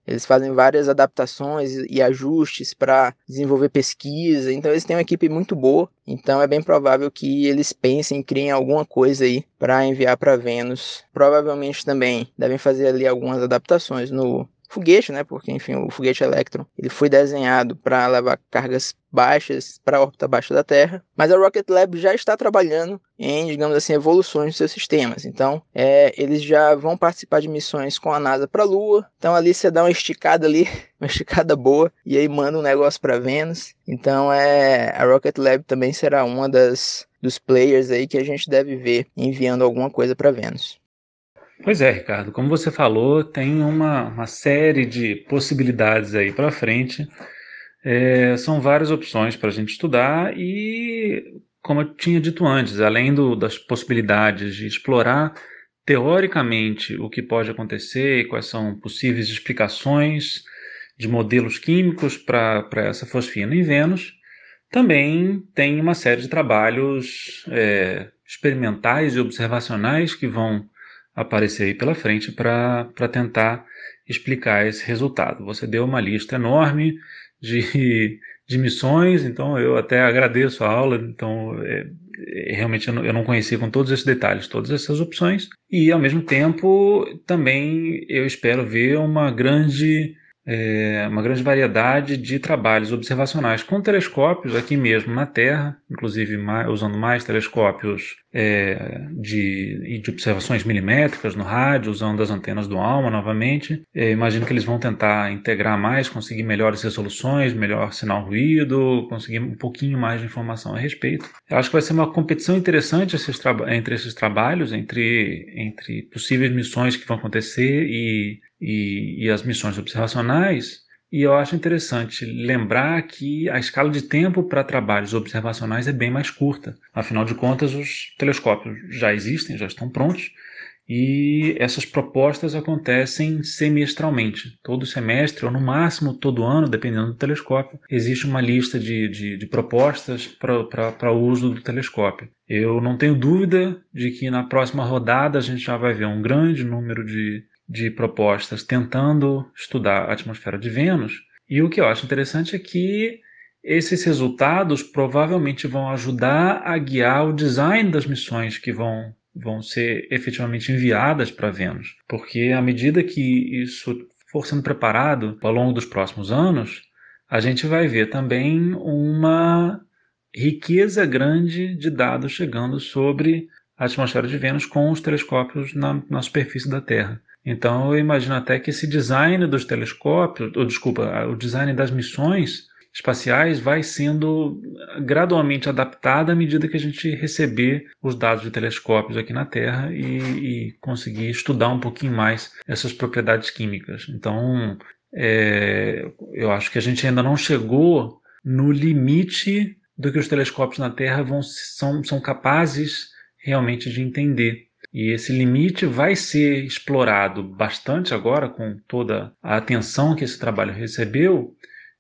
eles fazem várias adaptações e ajustes para desenvolver pesquisa. Então eles têm uma equipe muito boa. Então é bem provável que eles pensem, criem alguma coisa aí para enviar para Vênus. Provavelmente também devem fazer ali algumas adaptações no foguete, né? Porque, enfim, o foguete Electron ele foi desenhado para levar cargas baixas para a órbita baixa da Terra, mas a Rocket Lab já está trabalhando em, digamos assim, evoluções dos seus sistemas. Então, é, eles já vão participar de missões com a NASA para a Lua. Então, ali você dá uma esticada ali, (laughs) uma esticada boa, e aí manda um negócio para Vênus. Então, é, a Rocket Lab também será uma das dos players aí que a gente deve ver enviando alguma coisa para Vênus. Pois é, Ricardo, como você falou, tem uma, uma série de possibilidades aí para frente. É, são várias opções para a gente estudar e, como eu tinha dito antes, além do, das possibilidades de explorar teoricamente o que pode acontecer e quais são possíveis explicações de modelos químicos para essa fosfina em Vênus, também tem uma série de trabalhos é, experimentais e observacionais que vão aparecer aí pela frente para tentar explicar esse resultado. Você deu uma lista enorme de, (laughs) de missões, então eu até agradeço a aula, então é, é, realmente eu não, eu não conhecia com todos esses detalhes, todas essas opções, e ao mesmo tempo também eu espero ver uma grande é, uma grande variedade de trabalhos observacionais com telescópios aqui mesmo na Terra, inclusive mais, usando mais telescópios é, de, de, observações milimétricas no rádio, usando as antenas do ALMA novamente. É, imagino que eles vão tentar integrar mais, conseguir melhores resoluções, melhor sinal ruído, conseguir um pouquinho mais de informação a respeito. Eu acho que vai ser uma competição interessante esses entre esses trabalhos, entre, entre possíveis missões que vão acontecer e e, e as missões observacionais. E eu acho interessante lembrar que a escala de tempo para trabalhos observacionais é bem mais curta. Afinal de contas, os telescópios já existem, já estão prontos, e essas propostas acontecem semestralmente. Todo semestre, ou no máximo todo ano, dependendo do telescópio, existe uma lista de, de, de propostas para o uso do telescópio. Eu não tenho dúvida de que na próxima rodada a gente já vai ver um grande número de, de propostas tentando estudar a atmosfera de Vênus. E o que eu acho interessante é que esses resultados provavelmente vão ajudar a guiar o design das missões que vão, vão ser efetivamente enviadas para Vênus. Porque à medida que isso for sendo preparado ao longo dos próximos anos, a gente vai ver também uma riqueza grande de dados chegando sobre a atmosfera de Vênus com os telescópios na, na superfície da Terra. Então eu imagino até que esse design dos telescópios, ou desculpa, o design das missões espaciais vai sendo gradualmente adaptado à medida que a gente receber os dados de telescópios aqui na Terra e, e conseguir estudar um pouquinho mais essas propriedades químicas. Então é, eu acho que a gente ainda não chegou no limite do que os telescópios na Terra vão, são, são capazes realmente de entender. E esse limite vai ser explorado bastante agora, com toda a atenção que esse trabalho recebeu.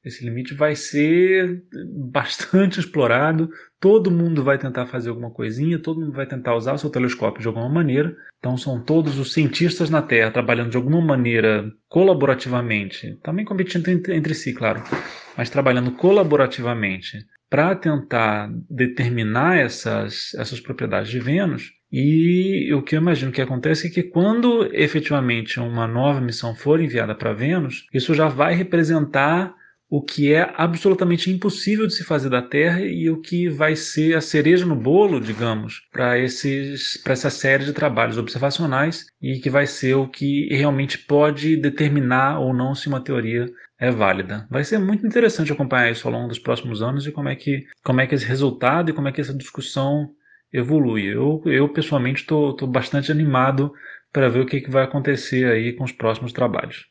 Esse limite vai ser bastante (laughs) explorado. Todo mundo vai tentar fazer alguma coisinha, todo mundo vai tentar usar o seu telescópio de alguma maneira. Então, são todos os cientistas na Terra trabalhando de alguma maneira colaborativamente, também competindo entre, si, claro, mas trabalhando colaborativamente para tentar determinar essas, essas propriedades de Vênus e o que eu imagino que acontece é que quando efetivamente uma nova missão for enviada para Vênus, isso já vai representar o que é absolutamente impossível de se fazer da Terra e o que vai ser a cereja no bolo, digamos, para essa série de trabalhos observacionais e que vai ser o que realmente pode determinar ou não se uma teoria é válida. Vai ser muito interessante acompanhar isso ao longo dos próximos anos e como é que, como é que esse resultado e como é que essa discussão evolui. Eu, eu pessoalmente estou bastante animado para ver o que, que vai acontecer aí com os próximos trabalhos.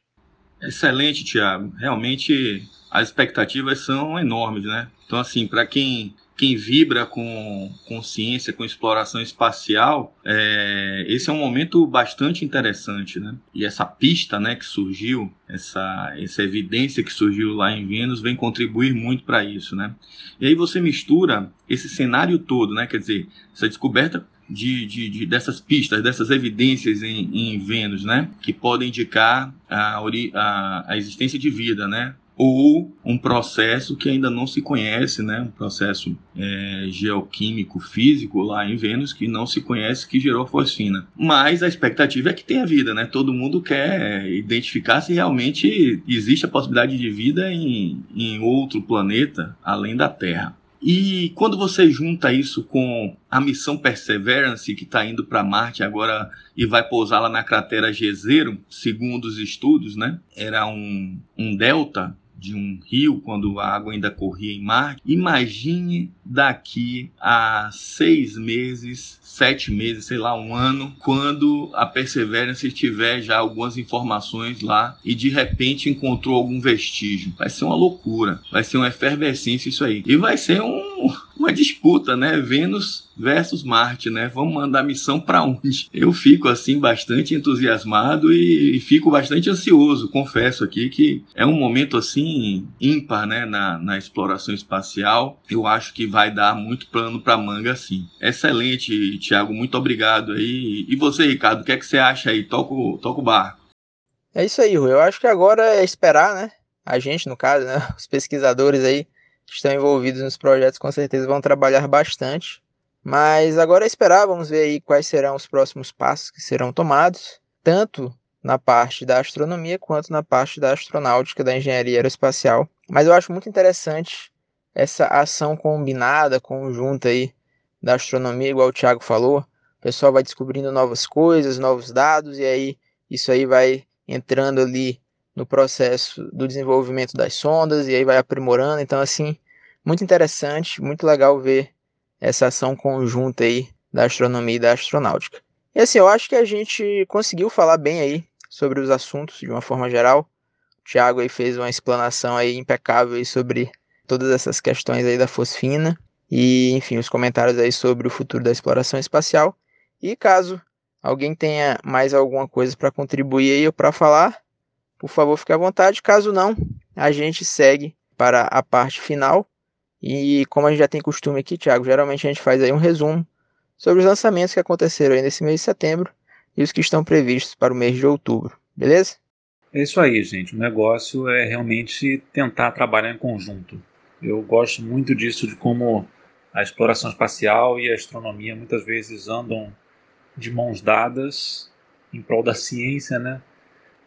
Excelente, Tiago. Realmente as expectativas são enormes, né? Então, assim, para quem quem vibra com consciência, com exploração espacial, é, esse é um momento bastante interessante, né? E essa pista, né, que surgiu, essa, essa evidência que surgiu lá em Vênus, vem contribuir muito para isso, né? E aí você mistura esse cenário todo, né? Quer dizer, essa descoberta de, de, de, dessas pistas, dessas evidências em, em Vênus, né, que podem indicar a, a, a existência de vida, né, ou um processo que ainda não se conhece, né, um processo é, geoquímico físico lá em Vênus que não se conhece que gerou fosfina. Mas a expectativa é que tenha vida, né? Todo mundo quer identificar se realmente existe a possibilidade de vida em, em outro planeta além da Terra. E quando você junta isso com a missão Perseverance, que está indo para Marte agora e vai pousar lá na cratera Jezero, segundo os estudos, né? Era um, um delta de um rio quando a água ainda corria em mar. Imagine daqui a seis meses, sete meses, sei lá, um ano, quando a Perseverance tiver já algumas informações lá e de repente encontrou algum vestígio. Vai ser uma loucura, vai ser uma efervescência isso aí. E vai ser um uma disputa, né? Vênus versus Marte, né? Vamos mandar missão para onde? Eu fico assim bastante entusiasmado e, e, fico bastante ansioso. Confesso aqui que é um momento assim ímpar, né? Na, na exploração espacial. Eu acho que vai dar muito plano para manga, sim. Excelente, Tiago. Muito obrigado aí. E você, Ricardo, o que é que você acha aí? Toca o, barco. É isso aí, Rui. Eu acho que agora é esperar, né? A gente, no caso, né? (laughs) Os pesquisadores aí que estão envolvidos nos projetos com certeza vão trabalhar bastante. Mas agora é esperar, vamos ver aí quais serão os próximos passos que serão tomados, tanto na parte da astronomia quanto na parte da astronáutica, da engenharia aeroespacial. Mas eu acho muito interessante essa ação combinada, conjunta aí da astronomia, igual o Thiago falou. O pessoal vai descobrindo novas coisas, novos dados, e aí isso aí vai entrando ali no processo do desenvolvimento das sondas e aí vai aprimorando. Então, assim, muito interessante, muito legal ver essa ação conjunta aí da astronomia e da astronáutica. E assim, eu acho que a gente conseguiu falar bem aí sobre os assuntos de uma forma geral. O Thiago aí fez uma explanação aí impecável aí sobre todas essas questões aí da fosfina e, enfim, os comentários aí sobre o futuro da exploração espacial. E caso alguém tenha mais alguma coisa para contribuir aí ou para falar, por favor, fique à vontade. Caso não, a gente segue para a parte final. E como a gente já tem costume aqui, Thiago, geralmente a gente faz aí um resumo sobre os lançamentos que aconteceram aí nesse mês de setembro e os que estão previstos para o mês de outubro. Beleza? É isso aí, gente. O negócio é realmente tentar trabalhar em conjunto. Eu gosto muito disso, de como a exploração espacial e a astronomia muitas vezes andam de mãos dadas em prol da ciência, né?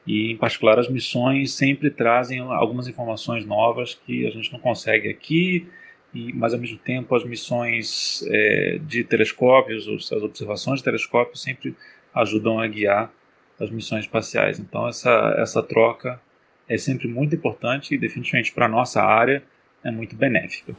E, em particular, as missões sempre trazem algumas informações novas que a gente não consegue aqui, e, mas, ao mesmo tempo, as missões é, de telescópios, as observações de telescópios, sempre ajudam a guiar as missões espaciais. Então, essa, essa troca é sempre muito importante e, definitivamente, para a nossa área, é muito benéfica.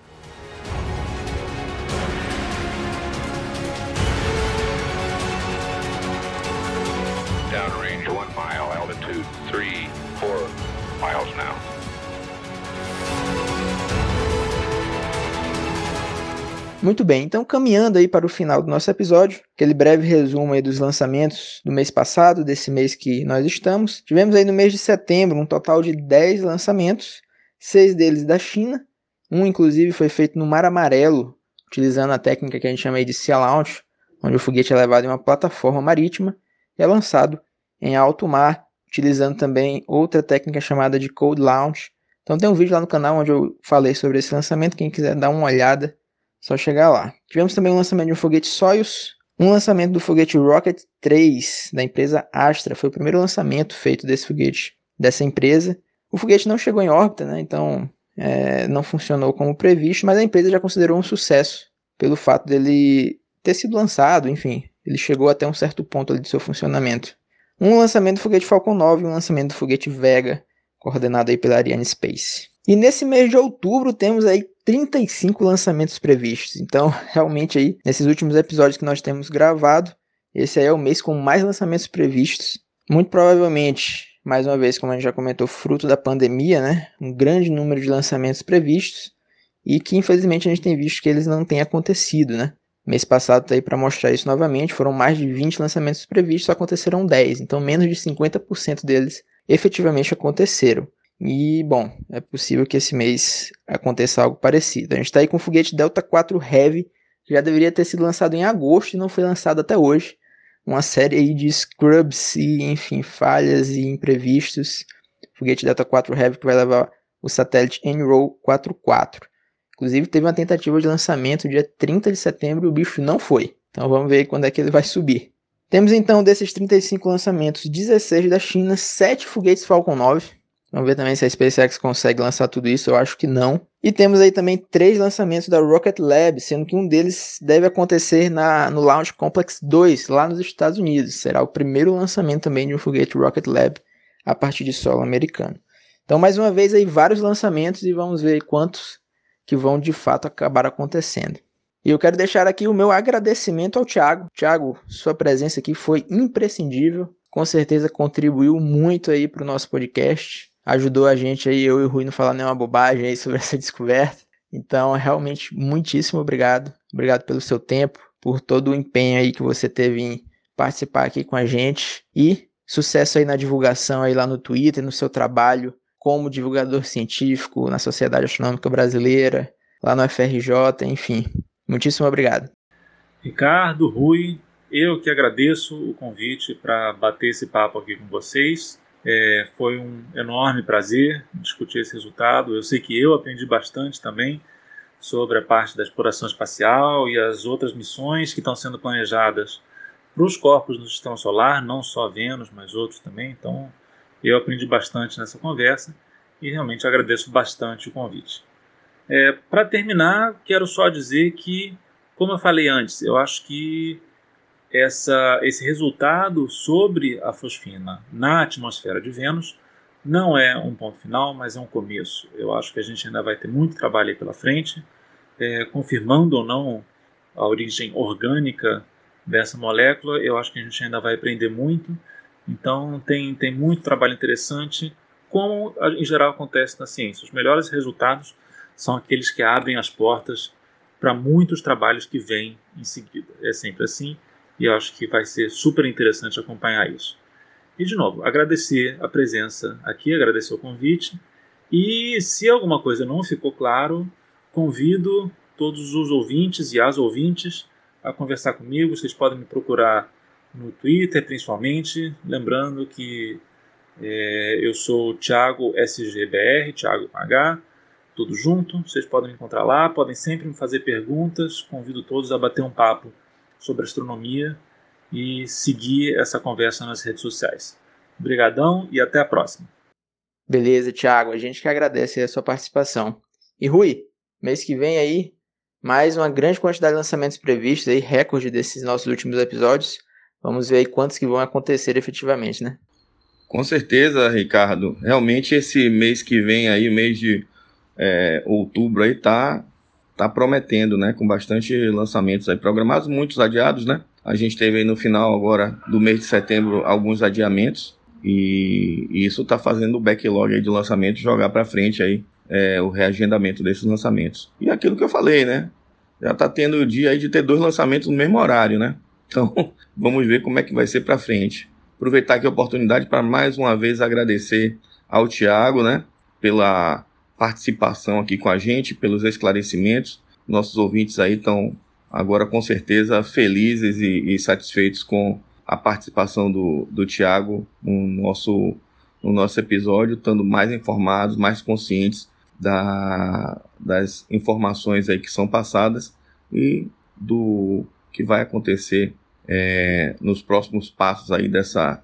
Muito bem, então caminhando aí para o final do nosso episódio, aquele breve resumo aí dos lançamentos do mês passado, desse mês que nós estamos. Tivemos aí no mês de setembro um total de 10 lançamentos, seis deles da China, um inclusive foi feito no Mar Amarelo, utilizando a técnica que a gente chama aí de Sea Launch, onde o foguete é levado em uma plataforma marítima e é lançado em alto mar, utilizando também outra técnica chamada de Cold Launch. Então tem um vídeo lá no canal onde eu falei sobre esse lançamento, quem quiser dar uma olhada só chegar lá. Tivemos também o lançamento de um foguete Soyuz, um lançamento do foguete Rocket 3 da empresa Astra. Foi o primeiro lançamento feito desse foguete dessa empresa. O foguete não chegou em órbita, né? Então é, não funcionou como previsto, mas a empresa já considerou um sucesso pelo fato dele ter sido lançado, enfim, ele chegou até um certo ponto ali de seu funcionamento. Um lançamento do foguete Falcon 9 e um lançamento do foguete Vega, coordenado aí pela Ariane Space. E nesse mês de outubro temos aí 35 lançamentos previstos. Então, (laughs) realmente aí, nesses últimos episódios que nós temos gravado, esse aí é o mês com mais lançamentos previstos. Muito provavelmente, mais uma vez, como a gente já comentou, fruto da pandemia, né? Um grande número de lançamentos previstos e que infelizmente a gente tem visto que eles não têm acontecido, né? Mês passado tá aí para mostrar isso novamente, foram mais de 20 lançamentos previstos, só aconteceram 10, então menos de 50% deles efetivamente aconteceram. E, bom, é possível que esse mês aconteça algo parecido. A gente está aí com o foguete Delta 4 Heavy, já deveria ter sido lançado em agosto e não foi lançado até hoje. Uma série aí de scrubs e, enfim, falhas e imprevistos. Foguete Delta 4 Heavy que vai levar o satélite NROW 44. Inclusive, teve uma tentativa de lançamento dia 30 de setembro e o bicho não foi. Então vamos ver quando é que ele vai subir. Temos então desses 35 lançamentos, 16 da China, 7 foguetes Falcon 9. Vamos ver também se a SpaceX consegue lançar tudo isso, eu acho que não. E temos aí também três lançamentos da Rocket Lab, sendo que um deles deve acontecer na, no Launch Complex 2, lá nos Estados Unidos. Será o primeiro lançamento também de um foguete Rocket Lab a partir de solo americano. Então, mais uma vez aí vários lançamentos e vamos ver quantos que vão de fato acabar acontecendo. E eu quero deixar aqui o meu agradecimento ao Thiago. Thiago, sua presença aqui foi imprescindível. Com certeza contribuiu muito aí para o nosso podcast. Ajudou a gente aí, eu e o Rui, não falar nenhuma bobagem aí sobre (laughs) essa descoberta. Então, realmente, muitíssimo obrigado. Obrigado pelo seu tempo, por todo o empenho aí que você teve em participar aqui com a gente. E sucesso aí na divulgação aí lá no Twitter, no seu trabalho como divulgador científico na Sociedade Astronômica Brasileira, lá no FRJ, enfim. Muitíssimo obrigado. Ricardo, Rui, eu que agradeço o convite para bater esse papo aqui com vocês. É, foi um enorme prazer discutir esse resultado. Eu sei que eu aprendi bastante também sobre a parte da exploração espacial e as outras missões que estão sendo planejadas para os corpos do sistema solar, não só Vênus, mas outros também. Então, eu aprendi bastante nessa conversa e realmente agradeço bastante o convite. É, Para terminar, quero só dizer que, como eu falei antes, eu acho que essa, esse resultado sobre a fosfina na atmosfera de Vênus não é um ponto final, mas é um começo. Eu acho que a gente ainda vai ter muito trabalho aí pela frente, é, confirmando ou não a origem orgânica dessa molécula. Eu acho que a gente ainda vai aprender muito então tem, tem muito trabalho interessante, como em geral acontece na ciência. Os melhores resultados são aqueles que abrem as portas para muitos trabalhos que vêm em seguida. É sempre assim e eu acho que vai ser super interessante acompanhar isso. E de novo, agradecer a presença aqui, agradecer o convite. E se alguma coisa não ficou claro, convido todos os ouvintes e as ouvintes a conversar comigo. Vocês podem me procurar no Twitter principalmente. Lembrando que é, eu sou Thiago SGBR, Thiago H, tudo junto. Vocês podem me encontrar lá, podem sempre me fazer perguntas. Convido todos a bater um papo sobre astronomia e seguir essa conversa nas redes sociais. Obrigadão e até a próxima. Beleza, Thiago. A gente que agradece a sua participação. E Rui, mês que vem aí, mais uma grande quantidade de lançamentos previstos aí, recorde desses nossos últimos episódios. Vamos ver aí quantos que vão acontecer efetivamente, né? Com certeza, Ricardo. Realmente esse mês que vem aí, mês de é, outubro aí, tá, tá prometendo, né? Com bastante lançamentos aí programados, muitos adiados, né? A gente teve aí no final agora do mês de setembro alguns adiamentos e, e isso tá fazendo o backlog aí de lançamentos jogar para frente aí é, o reagendamento desses lançamentos. E aquilo que eu falei, né? Já tá tendo o dia aí de ter dois lançamentos no mesmo horário, né? Então, (laughs) vamos ver como é que vai ser para frente. Aproveitar aqui a oportunidade para mais uma vez agradecer ao Tiago, né, pela participação aqui com a gente, pelos esclarecimentos. Nossos ouvintes aí estão agora com certeza felizes e, e, satisfeitos com a participação do, do Tiago no nosso, no nosso episódio, estando mais informados, mais conscientes da, das informações aí que são passadas e do que vai acontecer é, nos próximos passos aí dessa,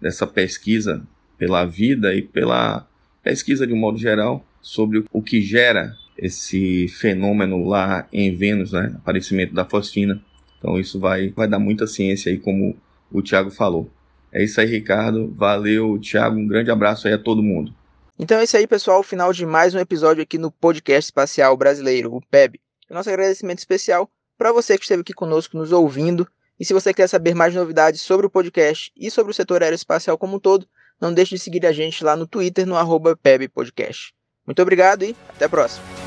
dessa pesquisa pela vida e pela pesquisa de um modo geral sobre o que gera esse fenômeno lá em Vênus, né? Aparecimento da fosfina. Então isso vai, vai dar muita ciência aí, como o Thiago falou. É isso aí, Ricardo. Valeu, Thiago. Um grande abraço aí a todo mundo. Então é isso aí, pessoal. O final de mais um episódio aqui no Podcast Espacial Brasileiro, o PEB. Nosso agradecimento especial para você que esteve aqui conosco nos ouvindo. E se você quer saber mais novidades sobre o podcast e sobre o setor aeroespacial como um todo, não deixe de seguir a gente lá no Twitter, no arroba PebPodcast. Muito obrigado e até a próxima.